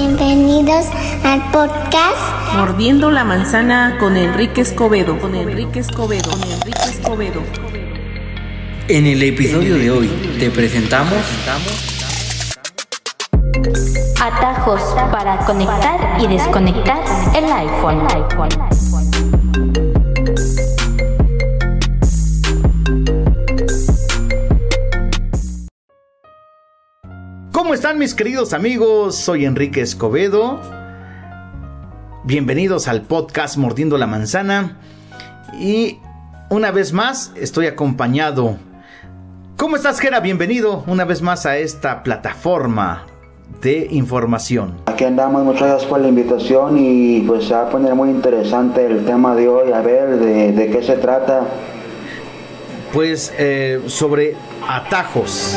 Bienvenidos al podcast Mordiendo la manzana con Enrique Escobedo. Con Enrique Escobedo. Con Enrique Escobedo. En el episodio de hoy te presentamos Atajos para conectar y desconectar el iPhone. ¿Cómo están mis queridos amigos? Soy Enrique Escobedo. Bienvenidos al podcast Mordiendo la Manzana. Y una vez más estoy acompañado. ¿Cómo estás, Gera? Bienvenido una vez más a esta plataforma de información. Aquí andamos, muchas gracias por la invitación y pues se va a poner muy interesante el tema de hoy, a ver de, de qué se trata. Pues eh, sobre atajos.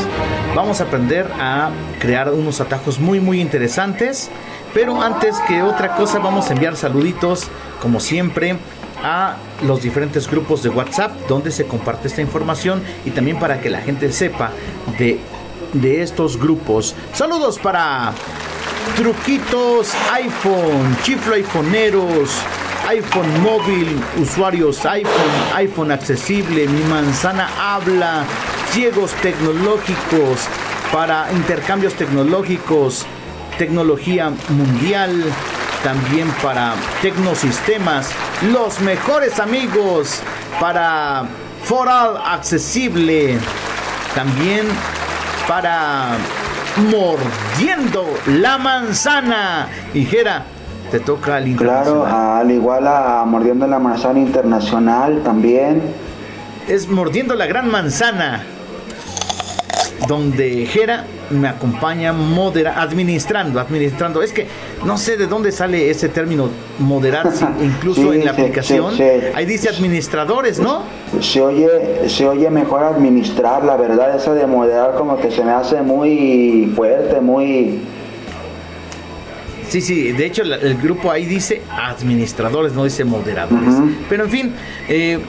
Vamos a aprender a crear unos atajos muy muy interesantes. Pero antes que otra cosa vamos a enviar saluditos como siempre a los diferentes grupos de WhatsApp donde se comparte esta información y también para que la gente sepa de, de estos grupos. Saludos para Truquitos iPhone, Chiflo iPhoneeros, iPhone móvil, usuarios iPhone, iPhone accesible, mi manzana habla, ciegos tecnológicos para intercambios tecnológicos, tecnología mundial, también para tecnosistemas, los mejores amigos para Foral accesible, también para mordiendo la manzana. Y Jera, te toca al Claro, al igual a Mordiendo la Manzana Internacional también. Es mordiendo la gran manzana. Donde Jera me acompaña modera, administrando, administrando. Es que no sé de dónde sale ese término moderar, si incluso Sí, en la aplicación. Ahí dice administradores, ¿no? Se oye, se oye mejor administrar, la verdad, eso de moderar como que se me hace muy fuerte, muy... Sí, sí, de hecho el grupo ahí dice administradores, no dice moderadores. Pero en fin, eh,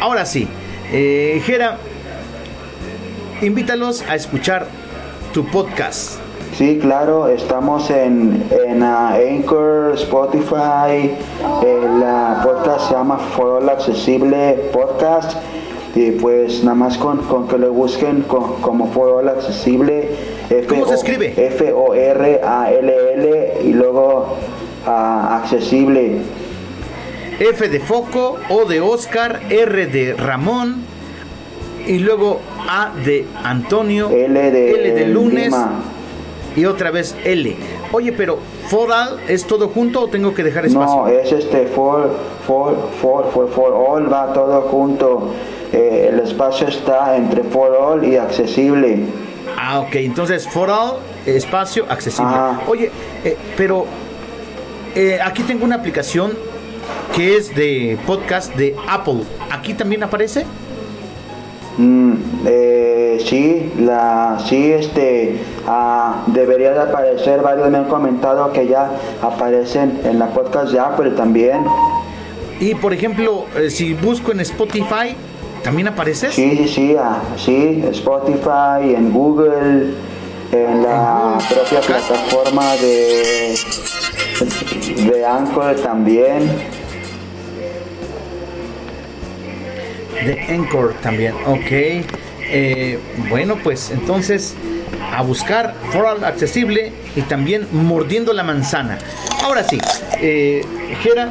ahora sí, eh, Jera, invítalos a escuchar tu podcast. Sí, claro, estamos en, en ah, Anchor, Spotify, el ah, podcast se llama For All Accesible Podcast y pues nada más con, con que lo busquen co- como For All Accesible. F ¿Cómo se escribe? F-O-R-A-L-L y luego ah, accesible. F de foco, O de Oscar, R de Ramón y luego A de Antonio, L de, L de lunes Lima. y otra vez L. Oye, pero Fodal es todo junto o tengo que dejar espacio? No, es este for, for, for, for, for all, va todo junto. Eh, el espacio está entre for all y accesible. Ah, ok, entonces for all, espacio accesible. Ajá. Oye, eh, pero eh, aquí tengo una aplicación que es de podcast de Apple. ¿Aquí también aparece? Mm, eh, sí, la, sí, este, ah, debería de aparecer, varios me han comentado que ya aparecen en la podcast de Apple también. Y por ejemplo, eh, si busco en Spotify, ¿también apareces? Sí, sí, sí, ah, sí, Spotify, en Google, en la En propia Podcast. plataforma de, de Anchor también. De Anchor también, ok. Eh, bueno, pues entonces a buscar For All accesible y también mordiendo la manzana. Ahora sí, eh, Jera,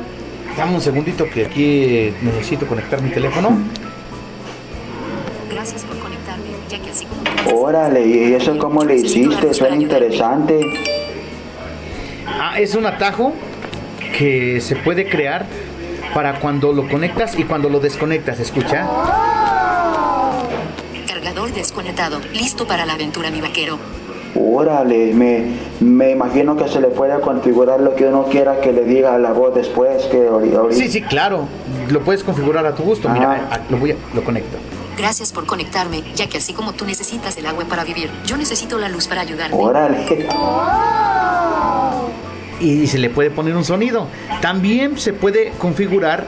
dame un segundito que aquí necesito conectar mi teléfono. Gracias por conectarme, ya que así como... Órale, ¿y eso cómo le hiciste? Suena interesante. Ah, es un atajo que se puede crear para cuando lo conectas y cuando lo desconectas, escucha. Cargador desconectado, listo para la aventura, mi vaquero. Órale, me, me imagino que se le puede configurar lo que uno quiera que le diga a la voz después que. Sí, sí, claro, lo puedes configurar a tu gusto. Mira, Ajá. ah, lo voy a, lo conecto. Gracias por conectarme, ya que así como tú necesitas el agua para vivir, yo necesito la luz para ayudarte. Órale. y se le puede poner un sonido. También se puede configurar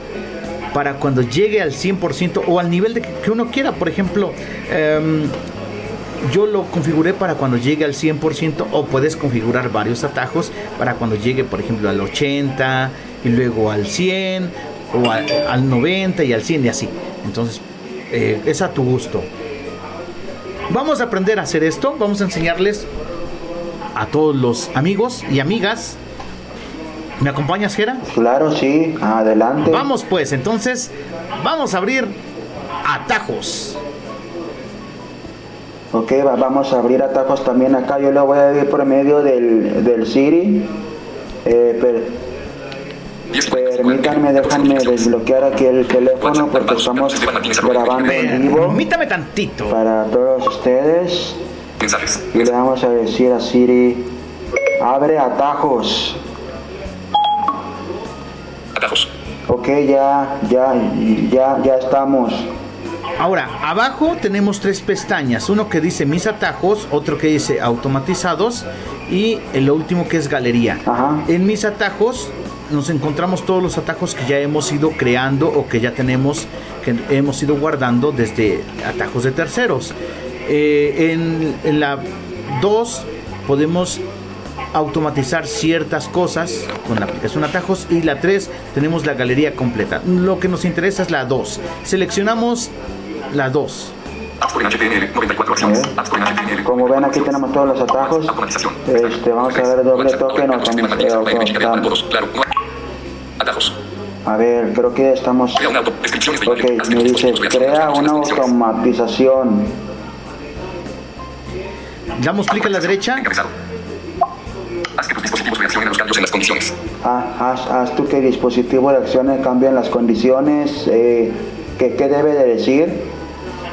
para cuando llegue al 100% o al nivel de que, uno quiera. Por ejemplo, em, yo lo configuré para cuando llegue al 100% o puedes configurar varios atajos para cuando llegue, por ejemplo, al 80 y luego al 100 o al, al 90 y al 100 y así. Entonces, eh, es a tu gusto. Vamos a aprender a hacer esto. Vamos a enseñarles a todos los amigos y amigas. ¿Me acompañas, Jera? Claro, sí, adelante. Vamos pues, entonces, vamos a abrir atajos. Ok, va- vamos a abrir atajos también acá. Yo lo voy a ir por medio del, del Siri. Eh, per- permítanme, déjenme desbloquear aquí el teléfono porque estamos grabando en vivo Permítame tantito. para todos ustedes. Y le vamos a decir a Siri, abre atajos. Atajos. Ok, ya, ya, ya, ya estamos. Ahora, abajo tenemos tres pestañas. Uno que dice mis atajos, otro que dice automatizados y el último que es galería. Ajá. En mis atajos nos encontramos todos los atajos que ya hemos ido creando o que ya tenemos, que hemos ido guardando desde atajos de terceros. Eh, en, en la 2 podemos automatizar ciertas cosas con la aplicación atajos y la 3 tenemos la galería completa. Lo que nos interesa es la 2. Seleccionamos la 2. Apps por HTML. 94 acciones. Ok. Apps por HTML. Como ven aquí tenemos todos los atajos. Este, vamos a ver doble toque, no Sistema vamos matriz, la energía para a. Atajos. Ver, creo que estamos... Ok, me dice, crea una automatización. Damos clic a la derecha. Haz que tus dispositivos reaccionen a los cambios en las condiciones. Ah, haz, haz tú que el dispositivo reaccione, cambien las condiciones. Eh, ¿qué, ¿Qué debe de decir?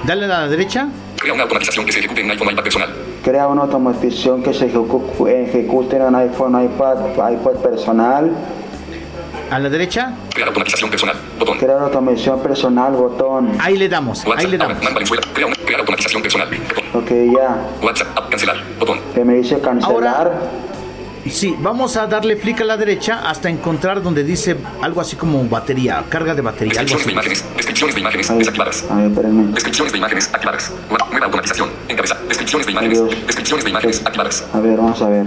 Dale a la derecha. Crea una automatización que se ejecute en iPhone iPad personal. Crea una automatización que se ejecu- ejecute en un iPhone, iPad, iPad personal. A la derecha. Crear automatización personal. Botón. Crear automatización personal, botón. Ahí le damos. Ahí WhatsApp. le Ahora, damos. Man Valenzuela. Crea, una, crear automatización personal. Botón. Ok, ya. WhatsApp. App. Cancelar. Botón. Que me dice cancelar. Sí, vamos a darle clic a la derecha hasta encontrar donde dice algo así como batería, carga de batería, algo Descripciones de así. imágenes. Descripciones de imágenes. Desactivadas. a ver, espérenme. Descripciones de imágenes activadas. Nueva automatización. Encabeza. Descripciones de imágenes. Adiós. Descripciones de imágenes activadas. A ver, vamos a ver.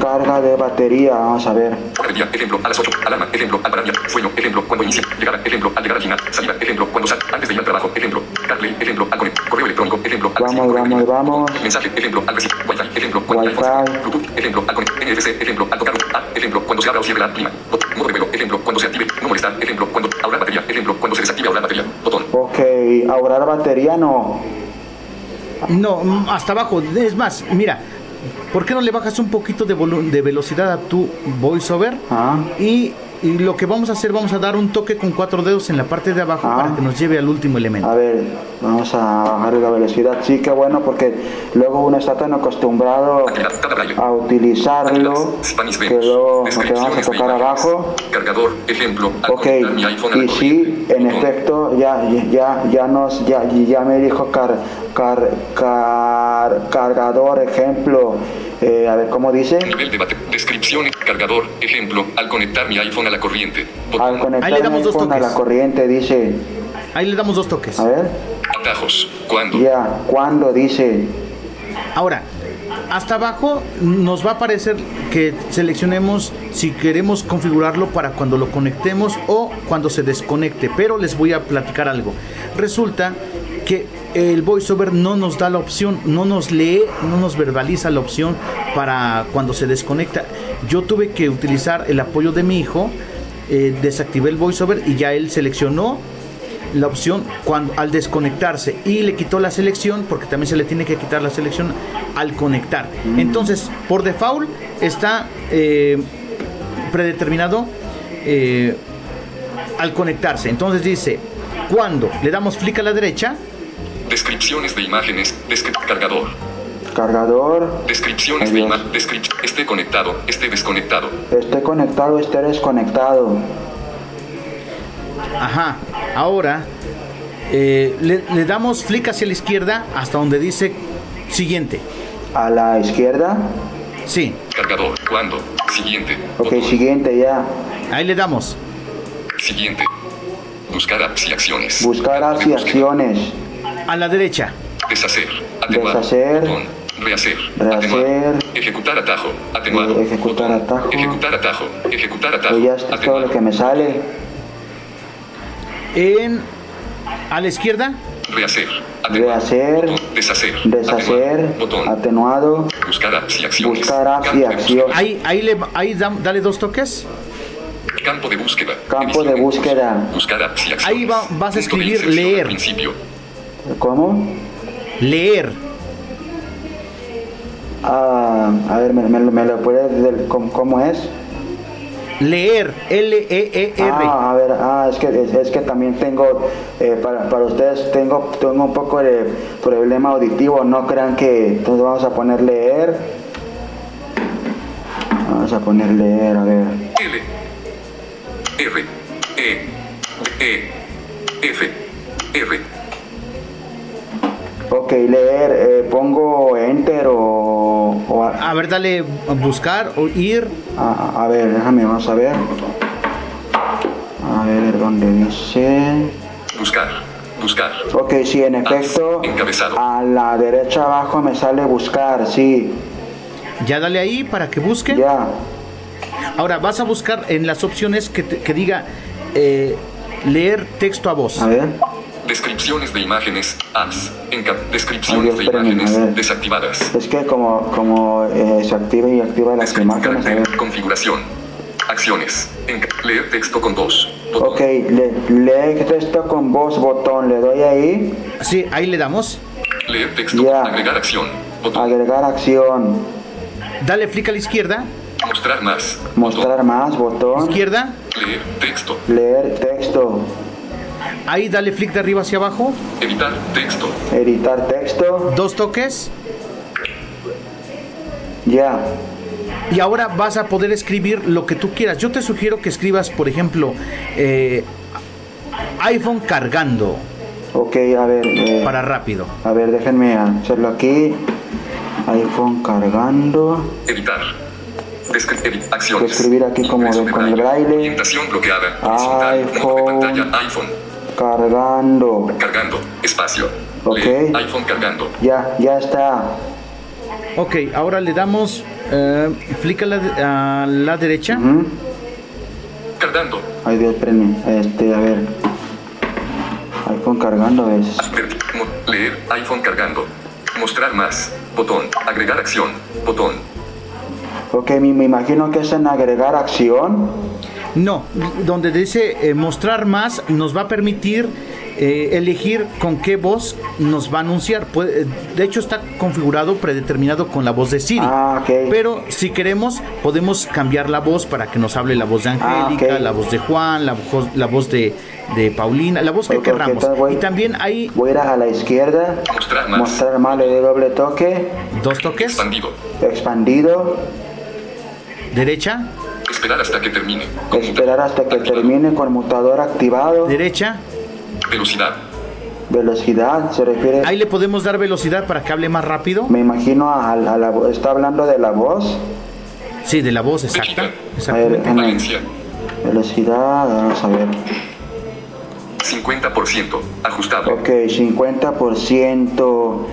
Carga de batería, vamos a ver. Día. Ejemplo. A las 8. Alarma. Ejemplo. Al parar día. Sueño. Ejemplo. Cuando inicia. Llegada. Ejemplo. Al llegar al final. Salida. Ejemplo. Cuando sal. Antes de ir al trabajo. Ejemplo. CarPlay. Ejemplo. Al conectar. Correo electrónico. Ejemplo. Al Vamos, vamos, vamos. Mensaje. Ejemplo. Al recibir. Wi-Fi. Ejemplo. Wi-Fi. Bluetooth. Ejemplo. Al conectar. NFC. Ejemplo. Al tocar. Ejemplo. Cuando se abra o cierre la clima. Bot- Modo de. Ejemplo. Cuando se active. No molestar. Ejemplo. Cuando ahorrar batería. Ejemplo. Cuando se desactive ahorrar batería. Botón. Ok, ahorrar batería no. No, mm, hasta abajo. Es más, mira, ¿por qué no le bajas un poquito de, de velocidad a tu voiceover? Ah. Y, y lo que vamos a hacer, vamos a dar un toque con cuatro dedos en la parte de abajo Ah. para que nos lleve al último elemento. A ver, vamos a bajar la velocidad. Sí, que bueno, porque luego uno está tan acostumbrado a utilizarlo que luego nos vamos a tocar abajo. Cargador. Ejemplo. Ok, y sí, en efecto, ya, ya, ya nos, ya, ya me dijo car, car, car- cargador, ejemplo, eh, a ver cómo dice, Nivel de Descripciones. Cargador. Ejemplo. Al conectar mi iPhone a la corriente. Botón. al conectar Ahí le mi damos dos iPhone a la toques. corriente dice, Ahí le damos dos toques. a ver, Atajos. ¿Cuándo? ya, cuando dice, Ahora, hasta abajo nos va a aparecer que seleccionemos si queremos configurarlo para cuando lo conectemos o cuando se desconecte. Pero les voy a platicar algo. Resulta que el voiceover no nos da la opción, no nos lee, no nos verbaliza la opción para cuando se desconecta. Yo tuve que utilizar el apoyo de mi hijo, eh, desactivé el voiceover y ya él seleccionó la opción cuando, al desconectarse y le quitó la selección porque también se le tiene que quitar la selección al conectar. Entonces, por default está eh, predeterminado eh, al conectarse. Entonces dice, cuando le damos clic a la derecha, Descripciones de imágenes. Descri- cargador. cargador, Descripciones de imágenes. Esté conectado. Esté desconectado. esté conectado, esté desconectado, ajá, ahora eh, le, le damos clic hacia la izquierda hasta donde dice siguiente. a la izquierda, Sí, Cargador. ¿Cuándo? Siguiente. ok, Botón. siguiente ya, ahí le damos. Siguiente. Buscar apps y acciones. buscar apps y búsqueda. acciones, A la derecha. Deshacer. Atenuar. Deshacer. Botón. Rehacer. Rehacer. Atenuar. Ejecutar atajo. Atenuar. Eh, ejecutar Botón. atajo. Ejecutar atajo. Ejecutar atajo. Pues ya es todo lo que me sale. En, a la izquierda, Rehacer. Atenuar. Rehacer. Botón. Deshacer. Deshacer. Atenuar. Botón. Atenuado. Buscar apps y acciones. Buscar apps y acciones. ahí, ahí, le, ahí dale dos toques. Campo de búsqueda. Campo de búsqueda. Buscar apps y acciones. Ahí va- vas a escribir al leer. Principio. ¿Cómo? Leer. Ah, a ver, ¿me, me, me lo puedes del- cómo, cómo es? Leer. L-E-E-R. Ah, a ver, ah, es que, es, es que también tengo, eh, para, para ustedes tengo, tengo un poco de problema auditivo, no crean que, entonces vamos a poner leer. Vamos a poner leer, a ver. L R E E F R Ok, leer, eh, pongo enter o, o a, A ver, dale buscar o ir. a- a ver, déjame, vamos a ver. A ver, ¿dónde dice? buscar buscar Ok, sí, en efecto, Encabezado. a la derecha abajo me sale buscar, sí, Ya dale ahí para que busque. ya. Ahora vas a buscar en las opciones que, te- que diga eh, leer texto a voz. A ver. Descripciones de imágenes apps descripciones Ay, de imágenes desactivadas. Es que como, como eh, se activa y activa las Descripción imágenes, carácter configuración acciones Enca- leer texto con voz botón. Ok, le, lee texto con voz, botón, le doy ahí, Sí, ahí le damos. leer texto agregar acción botón. Agregar acción, Dale clic a la izquierda. mostrar más mostrar más, botón, Izquierda. leer texto. Leer texto, Ahí dale flick de arriba hacia abajo. editar texto editar texto, Dos toques. ya. Y ahora vas a poder escribir lo que tú quieras. Yo te sugiero que escribas, por ejemplo, eh, iPhone cargando Ok, a ver, eh, para rápido. a ver, déjenme hacerlo aquí. iPhone cargando. editar Descri- edit- acciones Escribir aquí como de- con el braille. orientación bloqueada horizontal modo de iPhone. pantalla iPhone Cargando. cargando espacio Ok. IPhone cargando Ya, ya está. Ok, ahora le damos eh, flick a la, a la derecha. Cargando Ay Dios, espérenme. Este, a ver. iPhone cargando es. Leer iPhone cargando mostrar más botón agregar acción botón Ok, me, me imagino que es en agregar acción. No, donde dice eh, mostrar más nos va a permitir eh, elegir con qué voz nos va a anunciar. Puede- de hecho está configurado, predeterminado con la voz de Siri. Ah, ok. Pero si queremos podemos cambiar la voz para que nos hable la voz de Angélica, Ah, ok. la voz de Juan, la voz, la voz de, de Paulina, la voz que Ok, ok, querramos. voy- Y también hay Voy a ir a la izquierda. mostrar más Mostrar más, le doy doble toque. dos toques, expandido Expandido. derecha, esperar hasta que termine Conmuta- Esperar hasta que activado. termine conmutador activado. derecha. velocidad Velocidad, se refiere. Ahí le podemos dar velocidad para que hable más rápido. Me imagino a, a la vo- está hablando de la voz. Sí, de la voz exacta. A Valencia Velocidad, vamos a ver. 50% ajustable Ok, 50%.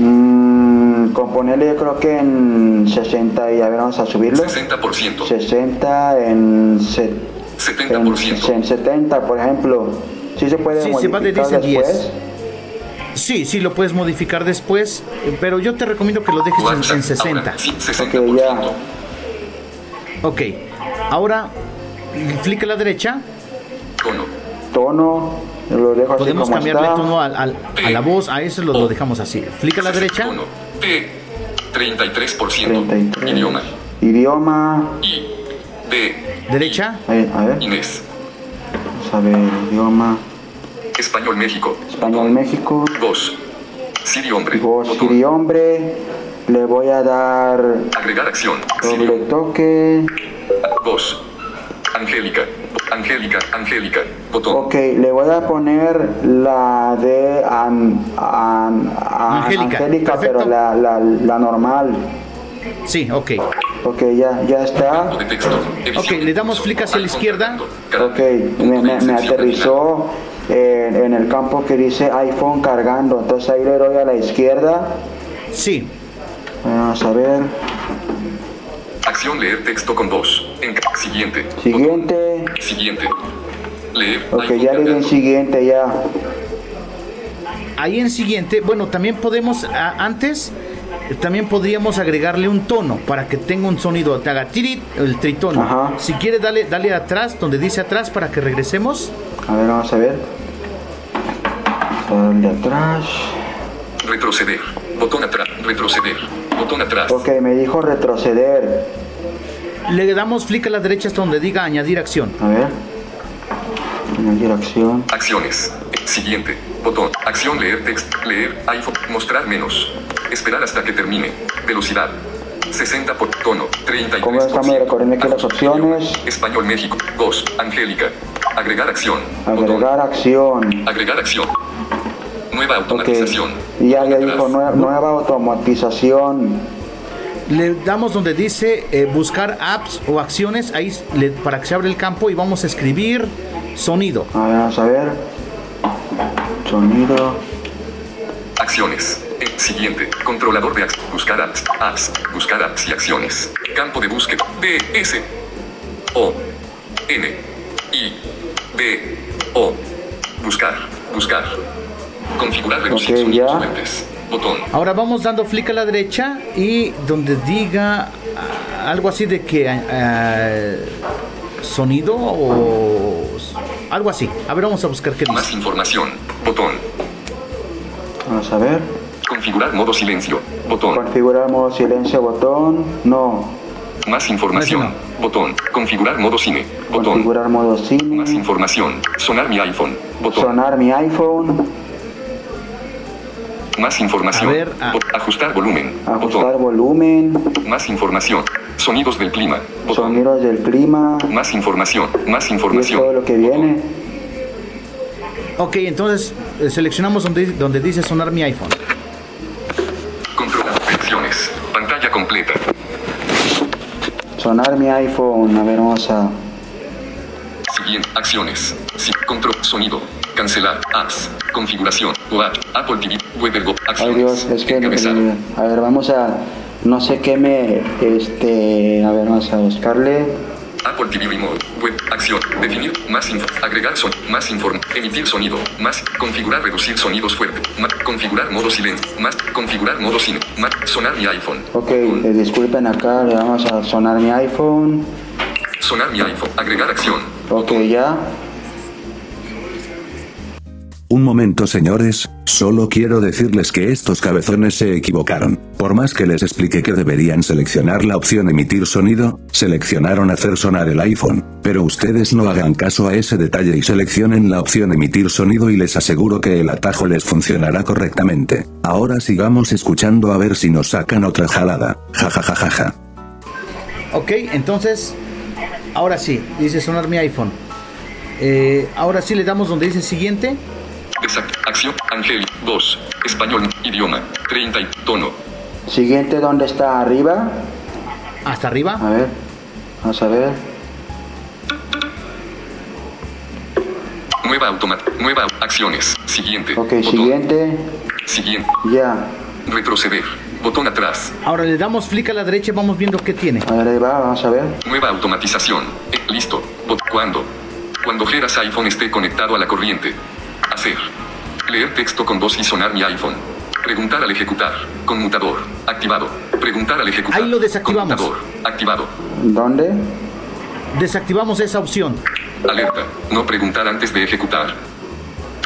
Mm, componerle yo creo que en 60 y a ver, vamos a subirlo. 60% 60 en, se- en, 70% en 70, por ejemplo. Sí se puede Sí, se modificar 10 en después. 10. Sí, sí, lo puedes modificar después, pero yo te recomiendo que lo dejes en, en 60. ahora, sí, Ok, 60% ya. Ok, ahora clic a la derecha, tono Tono, lo dejo así podemos como cambiarle está. tono al- al- a la voz, a eso lo, lo dejamos así. Clic a la derecha, T 33% 33. idioma Idioma. I D derecha, A ver, a ver, Inés vamos a ver, idioma. Español México Español México. voz Siri hombre Voz. Siri hombre. Le voy a dar agregar acción doble toque. voz Angélica Angélica Angélica botón Ok, le voy a poner la de an- an- an- Angélica, Angélica, pero la, la, la normal. sí, ok. Ok, ya, ya está. Ok, le damos clic hacia la izquierda. Ok, me, me- me aterrizó en, en el campo que dice iPhone cargando. Entonces ahí le doy a la izquierda. Sí. Vamos a ver. Acción leer texto con voz. Siguiente. Siguiente. Siguiente. Leer. Ok, ya le di en siguiente ya. Ahí en siguiente, bueno, también podemos, a- antes, eh, también podríamos agregarle un tono para que tenga un sonido, te haga tirit, el tritono. Ajá. Si quiere, dale, dale atrás, donde dice atrás, para que regresemos. A ver, vamos a ver. Darle atrás. Retroceder. Botón atrás. Retroceder. Botón atrás. Ok, me dijo retroceder. Le damos flick a la derecha hasta donde diga añadir acción. A ver. Añadir acción. Acciones. Siguiente. Botón. Acción leer texto. Leer. iPhone. Mostrar menos. Esperar hasta que termine. Velocidad. 60 por tono. 33 ¿Cómo estamos recorriendo aquí las opciones? Español México. Voz. Angélica. Agregar acción. Botón. Agregar acción. Agregar acción. Nueva automatización. Y ya, dijo nueva automatización. Le damos donde dice eh, buscar apps o acciones, ahí le- para que se abra el campo y vamos a escribir sonido. A ver, vamos a ver. Sonido. Acciones. Eh, Siguiente. Controlador de apps. Buscar apps. Apps. Buscar apps y acciones. Campo de búsqueda. D. S. O. N. I. D. O. Buscar. Buscar. Configurar reducir Ok, sonidos ya. fuentes. Botón. Ahora vamos dando flick a la derecha y donde diga algo así de que ah, sonido o algo así. A ver, vamos a buscar qué Más dice. información. Botón. Vamos a ver. Configurar modo silencio. Botón. Configurar modo silencio, botón. No. Más información. No, Botón. Configurar modo cine. Botón. Configurar modo Más cine. información. Sonar mi iPhone. Botón. Sonar mi iPhone. Más información. A ver. Bot- Ajustar volumen. Ajustar Botón. volumen. Más información. Sonidos del clima. Botón. Sonidos del clima. Más información. Más Y es información. todo lo que viene. Ok, entonces eh, seleccionamos donde, donde dice sonar mi iPhone. Controla opciones. Pantalla completa. Sonar mi iPhone. A ver, vamos a. Siguiente. Acciones. Sí. Control. Sonido. Cancelar. Apps. Configuración. WhatsApp. Apple TV. Webergo. Ay. Dios, es que. Eh, a ver, vamos a. No sé qué me. Este. A ver, vamos a buscarle. Apple TV Remote. Web. Acción. Definir. Más info. Agregar son. Más inform. Emitir sonido. Más. Configurar. Reducir sonidos fuertes. Más. Configurar modo silencio. Más. Configurar modo cine. Más. Sonar mi iPhone. Ok, eh, disculpen acá, le vamos a sonar mi iPhone. Sonar mi iPhone. Agregar acción. Ok, ya. Un momento señores, solo quiero decirles que estos cabezones se equivocaron. Por más que les expliqué que deberían seleccionar la opción emitir sonido, seleccionaron hacer sonar el iPhone. Pero ustedes no hagan caso a ese detalle y seleccionen la opción emitir sonido y les aseguro que el atajo les funcionará correctamente. Ahora sigamos escuchando a ver si nos sacan otra jalada. Ja ja ja ja ja. Ok, entonces, ahora sí, dice sonar mi iPhone. Eh, ahora sí le damos donde dice siguiente. Exact. Acción. Angel. Voz. Español. Idioma. 30 y tono. Siguiente, ¿dónde está? Arriba. Hasta arriba. A ver, vamos a ver. Nueva automat. Nueva acciones. Siguiente. Ok, Botón. siguiente. Siguiente. Ya. Retroceder. Botón atrás. Ahora le damos flick a la derecha y vamos viendo qué tiene. A ver, ahí va, vamos a ver. Nueva automatización. Eh, listo. Bot- ¿Cuándo? Cuando Geras iPhone esté conectado a la corriente. Hacer. Leer texto con voz y sonar mi iPhone. Preguntar al ejecutar. Conmutador. Activado. Preguntar al ejecutar. Ahí lo desactivamos. Conmutador. Activado. ¿Dónde? Desactivamos esa opción. Alerta. No preguntar antes de ejecutar.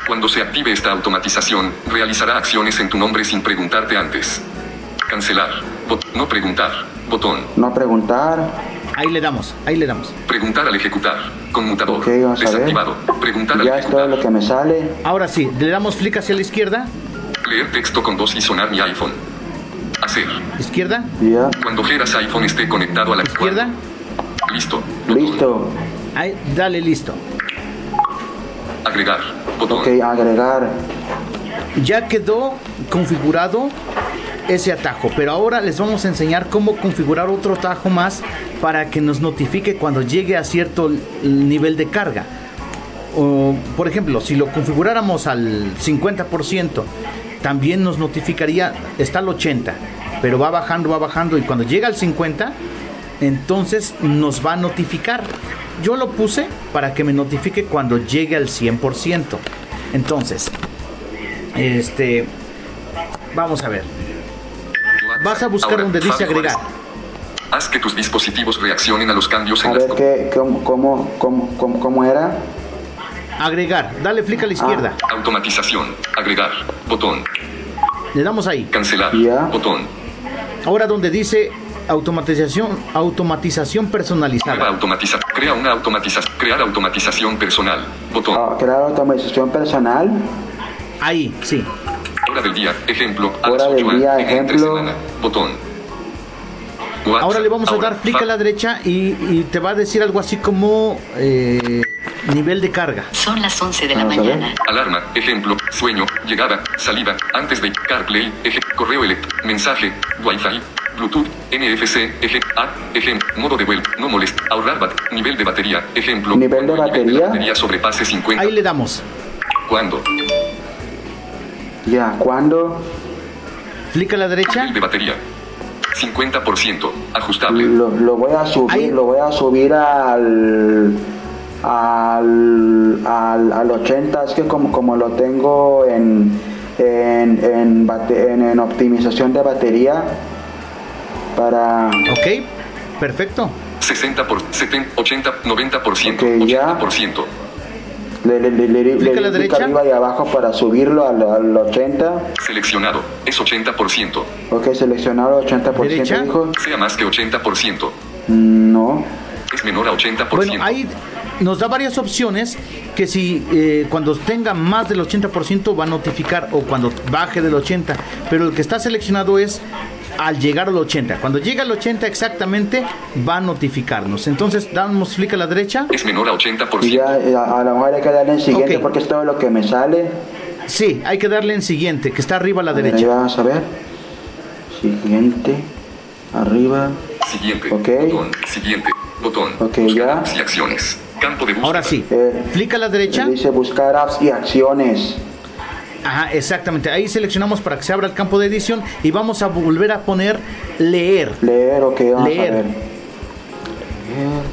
Cuando se active esta automatización, realizará acciones en tu nombre sin preguntarte antes. Cancelar. Bot- no preguntar. Botón. No preguntar. Ahí le damos, ahí le damos. Preguntar al ejecutar. Conmutador. Vamos a ver. Desactivado. Preguntar al Ya es todo lo que me sale. Ahora sí, le damos flick hacia la izquierda. Leer texto con voz y sonar mi iPhone. Hacer. Izquierda, Ya. Cuando Geras iPhone esté conectado a la izquierda. Listo. Listo. Ahí, dale listo. Agregar. Botón. Ok, agregar. Ya quedó configurado ese atajo, pero ahora les vamos a enseñar cómo configurar otro atajo más para que nos notifique cuando llegue a cierto nivel de carga. Por ejemplo, si lo configuráramos al 50% también nos notificaría, está al 80, pero va bajando, va bajando y cuando llega al 50, entonces nos va a notificar. Yo lo puse para que me notifique cuando llegue al 100%. Entonces, este, vamos a ver. Vas a buscar Ahora, donde dice agregar. Haz que tus dispositivos reaccionen a los cambios A en las ver, ¿qué, cómo, cómo, cómo, cómo- cómo era? Agregar, dale clic a la izquierda. Automatización. Agregar. Botón. Le damos ahí. Cancelar. Ya. Botón. Ahora donde dice automatización, automatización Nueva personalizada. automatiza. Crea una automatización. Crear automatización personal. Botón. Ah, crear automatización personal. Ahí, sí. Hora del día. Ejemplo. A Hora las del 8 día, ejemplo. semana. Botón. WhatsApp. Ahora le vamos a Ahora, dar clic a la derecha y, y te va a decir algo así como eh, nivel de carga. Son las 11 de la Vamos mañana. Alarma, ejemplo, sueño, llegada, salida, antes de CarPlay, eje, correo electrónico, mensaje, Wi-Fi, Bluetooth, NFC, eje, A, ejemplo, modo de vuelo, no molesta, ahorrar bat, nivel de batería, ejemplo, ¿Nivel de el nivel de batería? batería sobrepase 50, Ahí le damos. cuando, Ya, ¿cuándo? Clic a la derecha. de batería, 50%, ajustable, Lo, lo voy a subir, Ahí. lo voy a subir al al, al, al 80, es que como, como lo tengo en en, en, bate- en, en optimización de batería para Ok, perfecto. 60 por 70, 80, 90%, Ok, ya. 80%, le, le, le, le, le- Clic a la le clic derecha. arriba y abajo para subirlo al, al 80 seleccionado, es 80%, ok seleccionado 80% Derecha. dijo. Sea más que 80%, no. Es menor a 80%, Bueno, ahí nos da varias opciones que si eh, cuando tenga más del 80% va a notificar o cuando baje del 80%, pero el que está seleccionado es al llegar al 80%. Cuando llega al 80% exactamente va a notificarnos. Entonces damos clic a la derecha. es menor a 80%, y ya eh, a, a lo mejor hay que darle en siguiente Ok. porque es todo lo que me sale Sí, hay que darle en siguiente, que está arriba a la A ver, ahí derecha. vamos a ver siguiente arriba Siguiente. Ok. Botón. Siguiente. Botón. Ok, Buscar ya. apps y acciones. Campo de búsqueda. Ahora sí, Eh, clic a la derecha. dice buscar apps y acciones Ajá, exactamente. Ahí seleccionamos para que se abra el campo de edición y vamos a volver a poner leer. leer ok vamos Leer. a ver leer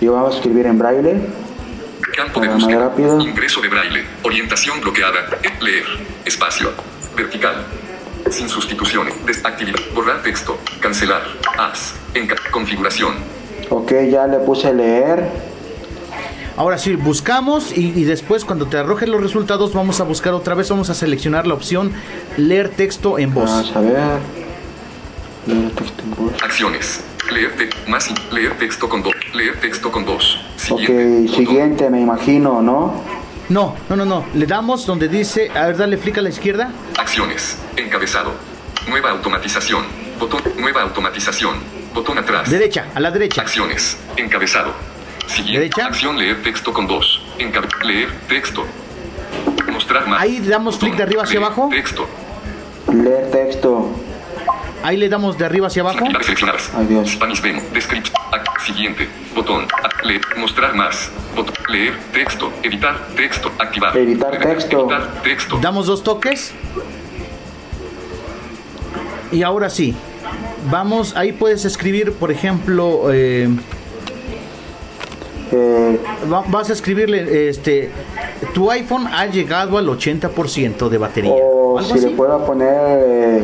y vamos a escribir en braille Campo de búsqueda. rápido. Ingreso de braille. Orientación bloqueada. Leer. Espacio. Vertical. Sin sustituciones. Desactividad. Borrar texto. Cancelar. Apps. En configuración. ok ya le puse leer Ahora sí, buscamos y, y después cuando te arrojen los resultados vamos a buscar otra vez, vamos a seleccionar la opción leer texto en voz. vamos a ver leer texto en voz Acciones. Leer, te más leer texto con dos. Leer texto con dos. ok Siguiente. Botón. siguiente me imagino ¿no? No, no, no, no. Le damos donde dice, a ver, dale clic a la izquierda. Acciones. Encabezado. Nueva automatización. Botón. Nueva automatización. Botón atrás. Derecha, a la derecha. Acciones. Encabezado. Siguiente. Derecha. Acción leer texto con dos. Encabe leer texto. Mostrar más. Ahí damos clic de arriba hacia Leer abajo. Texto. leer texto Ahí le damos de arriba hacia abajo. Dios. Spanish demo. Description. Siguiente. Botón. Leer. Mostrar más. Botón. Leer texto. Editar texto. Activar. Editar texto. Editar texto. Damos dos toques. Y ahora sí. Vamos, ahí puedes escribir, por ejemplo, eh, eh, va- vas a escribirle, este, tu iPhone ha llegado al 80% de batería. o si le puedo poner eh,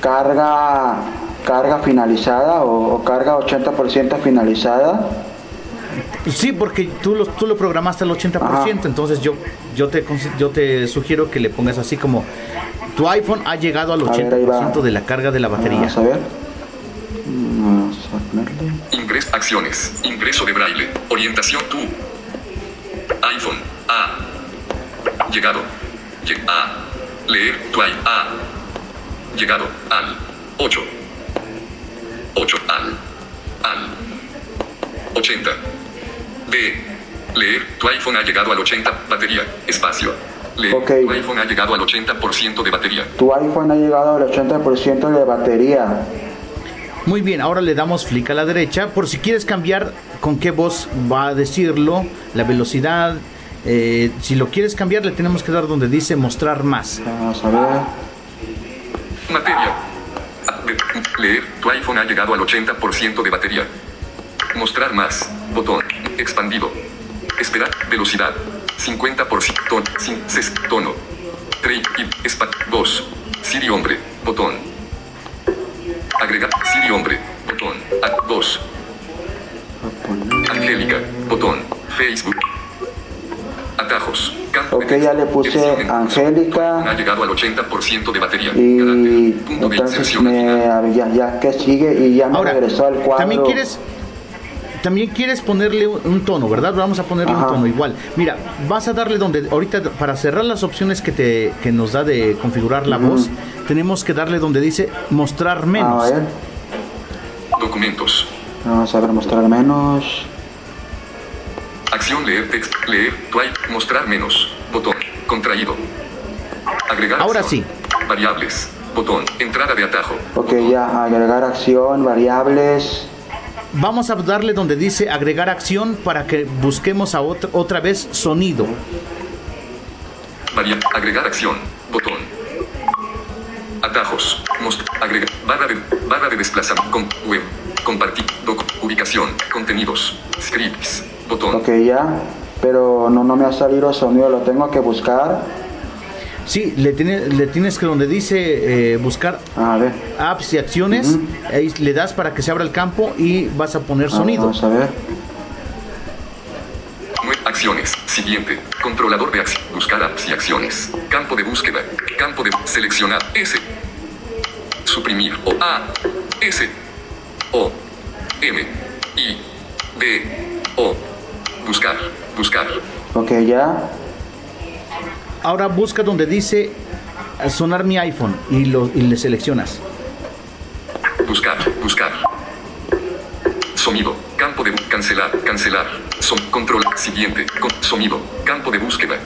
carga carga finalizada o, o carga 80% finalizada Sí, porque tú lo, tú lo programaste al 80%, Ajá. entonces yo, yo, te, yo te sugiero que le pongas así como, tu iPhone ha llegado al A ver, ahí 80% va. de la carga de la batería. vamos a ver vamos a ponerle. Acciones. Ingreso de braille. Orientación tú. iPhone. A. Llegado. Lle- A. Leer. Tu i- A. Llegado. Al. 8. 8. Al. Al. 80. B. Leer. Tu iPhone ha llegado al 80. Batería. Espacio. Leer. Tu iPhone ha llegado al 80% de batería. tu iPhone ha llegado al 80% de batería Muy bien, ahora le damos clic a la derecha por si quieres cambiar con qué voz va a decirlo, la velocidad Eh, si lo quieres cambiar, le tenemos que dar donde dice mostrar más. Vamos a ver. Materia. Leer. Tu iPhone ha llegado al 80% de batería. Mostrar más. Botón. Expandido. Esperar. Velocidad. 50%. Ton, sin, ses- tono. Trade. Y. Espa. Voz. Siri hombre. Botón. Agregar. Siri hombre. Botón. A- voz. Angélica. Botón. Facebook. Atajos. Ok, ya le puse Angélica. Ha llegado al 80% de batería. Y Carácter. Punto de entonces inserción me, ya, ya que sigue y ya me Ahora, regresó al cuadro. también quieres también quieres ponerle un, tono, ¿verdad? Vamos a ponerle Ajá. un tono igual. Mira, vas a darle donde ahorita para cerrar las opciones que te que nos da de configurar la voz, tenemos que darle donde dice mostrar menos. A ver, Documentos. vamos a ver, mostrar menos. Acción leer text. Leer. Twipe. Mostrar menos. Botón. Contraído. Agregar. Ahora acción. Variables. Botón. Entrada de atajo. Ok, ya, agregar acción, variables. Vamos a darle donde dice agregar acción para que busquemos a otra otra vez sonido. Varia- agregar acción. Botón. Atajos. Most agregar. Barra de, barra de desplazamiento. Con, web. Compartir. Doc. Ubicación. Contenidos. Scripts. Botón. Ok, ya. Pero no, no me ha salido sonido, lo tengo que buscar. Sí, le, tiene- le tienes que donde dice eh, buscar A ver, apps y acciones, ahí le das para que se abra el campo y vas a poner sonido. vamos a ver. Acciones. Siguiente. Controlador de acción. Buscar apps y acciones. Campo de búsqueda. Campo de seleccionar. S. Suprimir. O A. S. O. M. I. D. O. Buscar. Buscar. Ok, ya. Ahora busca donde dice eh, sonar mi iPhone y, lo, y le seleccionas. Buscar. Buscar. Sonido. Campo de cancelar. Cancelar. Son, control. Siguiente. Con, sonido. Campo de búsqueda.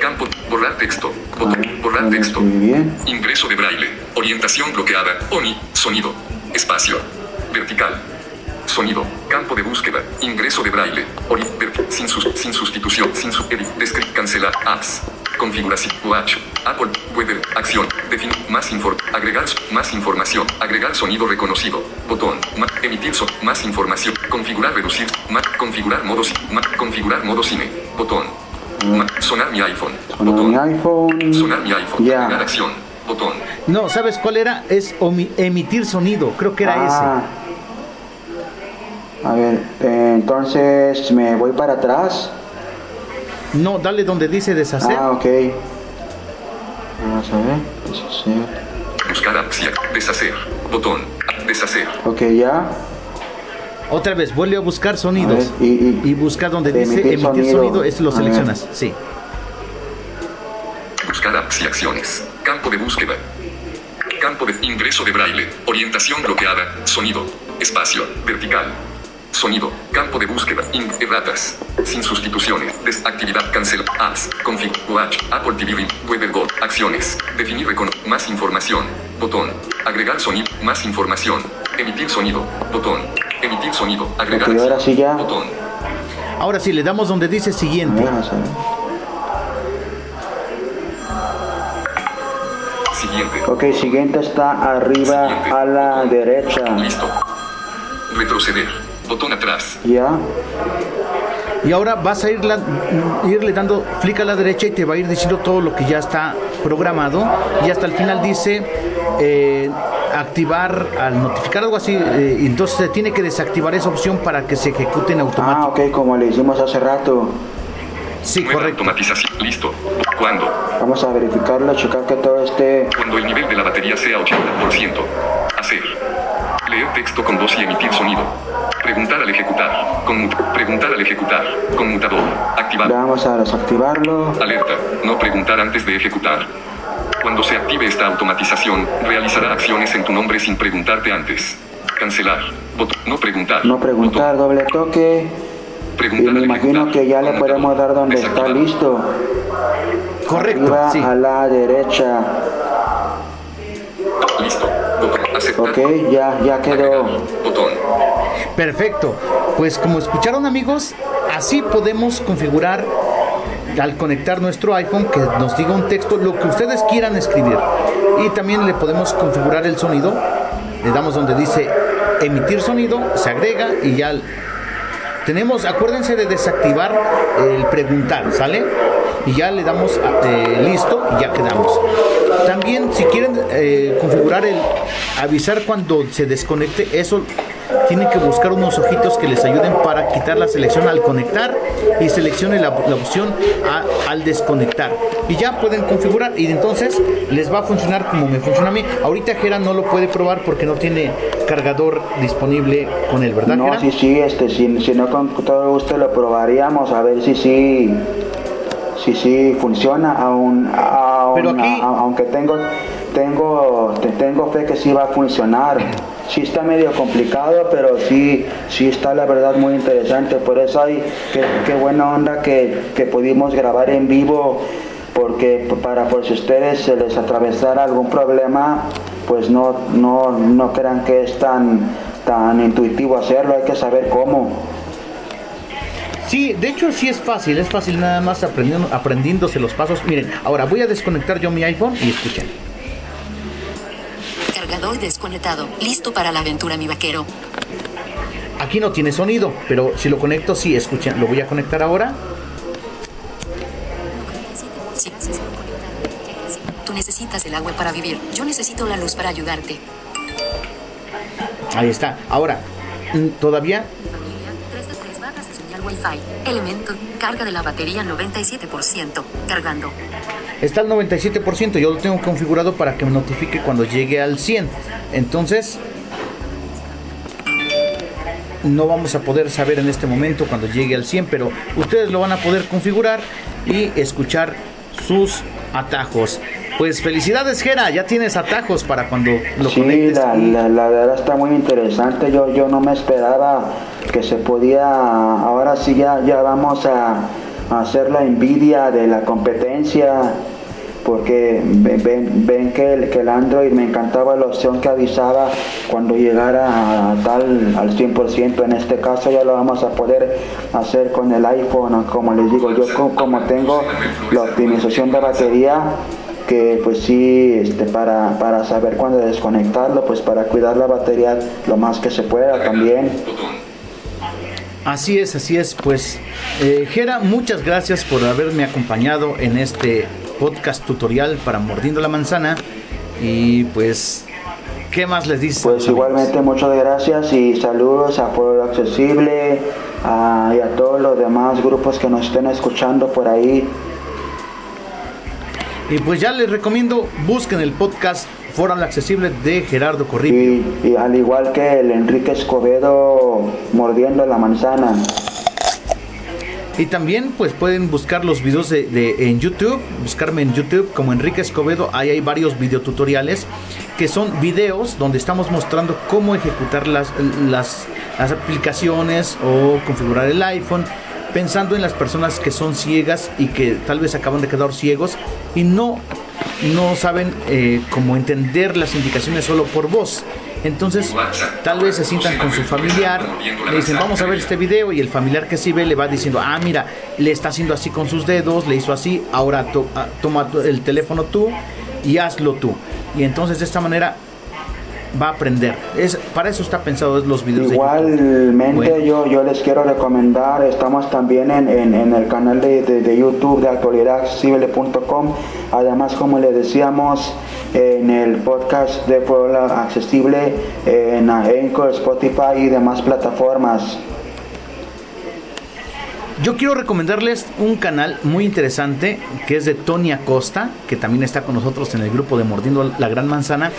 Campo. Borrar texto. Botón. Borrar texto. bien. Ingreso de braille. Orientación bloqueada. ONI. Sonido. Espacio. Vertical. Sonido. Campo de búsqueda. Ingreso de braille. Ori, sin, sus- sin sustitución. Sin su edit. Descript. Cancelar. Apps. Configuración. Watch. Apple. Weather. Acción. Definir. Más inform. Agregar. Más información. Agregar sonido reconocido. Botón. Emitir son. Más información. Configurar. Reducir. Ma- configurar modo. ci- ma- configurar modo cine. Botón. Sonar mi iPhone. Sonar Botón. mi iPhone. Sonar mi iPhone. Ya. Agregar acción. Botón. No, ¿sabes cuál era? Es omi- emitir sonido, creo que era Ah. A ver, eh, entonces me voy para atrás. No, dale donde dice deshacer. Ah, ok. Vamos a ver. Deshacer. Buscar apps y ac- deshacer. Botón. Deshacer. Ok, ya. Otra vez, vuelve a buscar A sonidos. ver, y, y- Y busca donde dice Emitir sonido, sonido. es lo A ver. seleccionas. Sí. Buscar apps y acciones. Campo de búsqueda. Campo de ingreso de braille. Orientación bloqueada. Sonido. Espacio. Vertical. Sonido. Campo de búsqueda. In- erratas. Sin sustituciones. Desactividad. Cancel. Apps. Config. Watch. Apple TV. Weather Go. Acciones. Definir. recono- Más información. Botón. Agregar sonido. Más información. Emitir sonido. Botón. Emitir sonido. Agregar. Ok, ahora sí ya. Botón. Ahora sí, le damos donde dice siguiente. vamos a ver. Siguiente. Ok, siguiente está arriba Siguiente. a la derecha. Listo. Retroceder. Botón atrás. Ya. Y ahora vas a ir la- irle dando clic a la derecha y te va a ir diciendo todo lo que ya está programado. Y hasta el final dice eh, activar, al notificar algo así, eh, entonces se tiene que desactivar esa opción para que se ejecute en Ah, automático. ok, como le hicimos hace rato. Sí, Nueva correcto. automatización. Listo. ¿Cuándo? Vamos a verificarlo, checar que todo esté. Cuando el nivel de la batería sea 80%. Hacer. Leer texto con voz y emitir sonido. Preguntar al ejecutar. Preguntar al ejecutar. Conmutador. Activar. Vamos a desactivarlo. Alerta. No preguntar antes de ejecutar. Cuando se active esta automatización, realizará acciones en tu nombre sin preguntarte antes. Cancelar. Botón. No preguntar. No preguntar, doble toque. Botón. Y Preguntar me al imagino ejecutar. que ya le podemos dar donde está listo. Correcto, Arriba sí. a la derecha. Listo. Botón. Aceptar. Ok, ya, ya quedó. Agregar. Botón. Perfecto. Pues como escucharon amigos, así podemos configurar al conectar nuestro iPhone que nos diga un texto, lo que ustedes quieran escribir. Y también le podemos configurar el sonido. Le damos donde dice emitir sonido, se agrega y ya tenemos, acuérdense de desactivar el preguntar, ¿sale? Y ya le damos eh, listo y ya quedamos. También si quieren eh, configurar el avisar cuando se desconecte, eso tienen que buscar unos ojitos que les ayuden para quitar la selección al conectar y seleccione la, opción al desconectar. Y ya pueden configurar y entonces les va a funcionar como me funciona a mí. Ahorita Jera no lo puede probar porque no tiene cargador disponible con él, ¿verdad? No, sí, sí, este, si, si no con todo gusto lo probaríamos a ver si sí, si sí funciona, aún, Pero aquí... aunque tengo tengo, tengo fe que sí va a funcionar. Sí está medio complicado, pero sí, sí está la verdad muy interesante. Por eso hay qué, buena onda que, que pudimos grabar en vivo porque para por si ustedes se les atravesara algún problema, pues no, no, no crean que es tan, tan intuitivo hacerlo, hay que saber cómo. Sí, de hecho sí es fácil, es fácil nada más aprendiendo, aprendiéndose los pasos. Miren, ahora voy a desconectar yo mi iPhone y escuchen cargador desconectado. Listo para la aventura, mi vaquero. Aquí no tiene sonido, pero si lo conecto, sí, escuchen. Lo voy a conectar ahora. Tú necesitas el agua para vivir. Yo necesito la luz para ayudarte. Ahí está. Ahora, mm, Wi-Fi. Elemento, carga de la batería 97%. Cargando. Está al 97%, yo lo tengo configurado para que me notifique cuando llegue al 100. Entonces, no vamos a poder saber en este momento cuando llegue al 100, pero ustedes lo van a poder configurar y escuchar sus atajos. Pues felicidades, Gera, ya tienes atajos para cuando lo sí, La, la, verdad está muy interesante. Yo, yo no me esperaba que se podía. Ahora sí, ya, ya vamos a, hacer la envidia de la competencia. Porque ven, ven que, el, que el Android me encantaba la opción que avisaba cuando llegara a tal al 100%. En este caso ya lo vamos a poder hacer con el iPhone. Como les digo, yo como tengo la optimización de batería, que pues sí, este, para, para saber cuándo desconectarlo, pues para cuidar la batería lo más que se pueda también. Así es, así es. Pues, eh, Jera, muchas gracias por haberme acompañado en este podcast tutorial para Mordiendo la Manzana. Y pues, ¿qué más les dices? Pues igualmente muchas gracias y saludos a Pueblo Accesible a, y a todos los demás grupos que nos estén escuchando por ahí. Y pues ya les recomiendo, busquen el podcast Foro Accesible de Gerardo Corripio. Y, al igual que el Enrique Escobedo mordiendo la manzana. Y también pues pueden buscar los videos de, en YouTube, buscarme en YouTube como Enrique Escobedo, ahí hay varios videotutoriales que son videos donde estamos mostrando cómo ejecutar las, las, las aplicaciones o configurar el iPhone pensando en las personas que son ciegas y que tal vez acaban de quedar ciegos y no, no saben eh, cómo entender las indicaciones solo por voz. Entonces, tal vez se sientan con su familiar, le dicen, vamos a ver este video, y el familiar que sí ve le va diciendo, ah, mira, le está haciendo así con sus dedos, le hizo así, ahora ah, toma el teléfono tú y hazlo tú. Y entonces de esta manera va a aprender. Es, para eso está pensado los videos. Igualmente yo, yo les quiero recomendar, estamos también en, en, el canal de, de, YouTube de actualidadaccesible.com. Además, como le decíamos, en el podcast de Puebla Accesible, en Anchor, Spotify y demás plataformas. Yo quiero recomendarles un canal muy interesante que es de Tony Acosta, que también está con nosotros en el grupo de Mordiendo la Gran Manzana.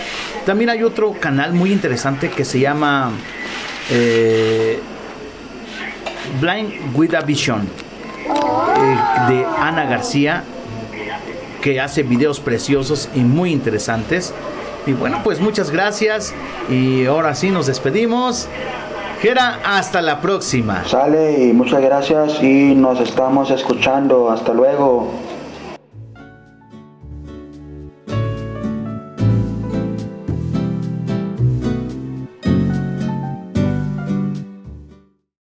También hay otro canal muy interesante que se llama eh, Blind with a Vision eh, de Ana García, que hace videos preciosos y muy interesantes. Y bueno, pues muchas gracias y ahora sí nos despedimos. Hasta la próxima. Sale y muchas gracias y nos estamos escuchando. Hasta luego.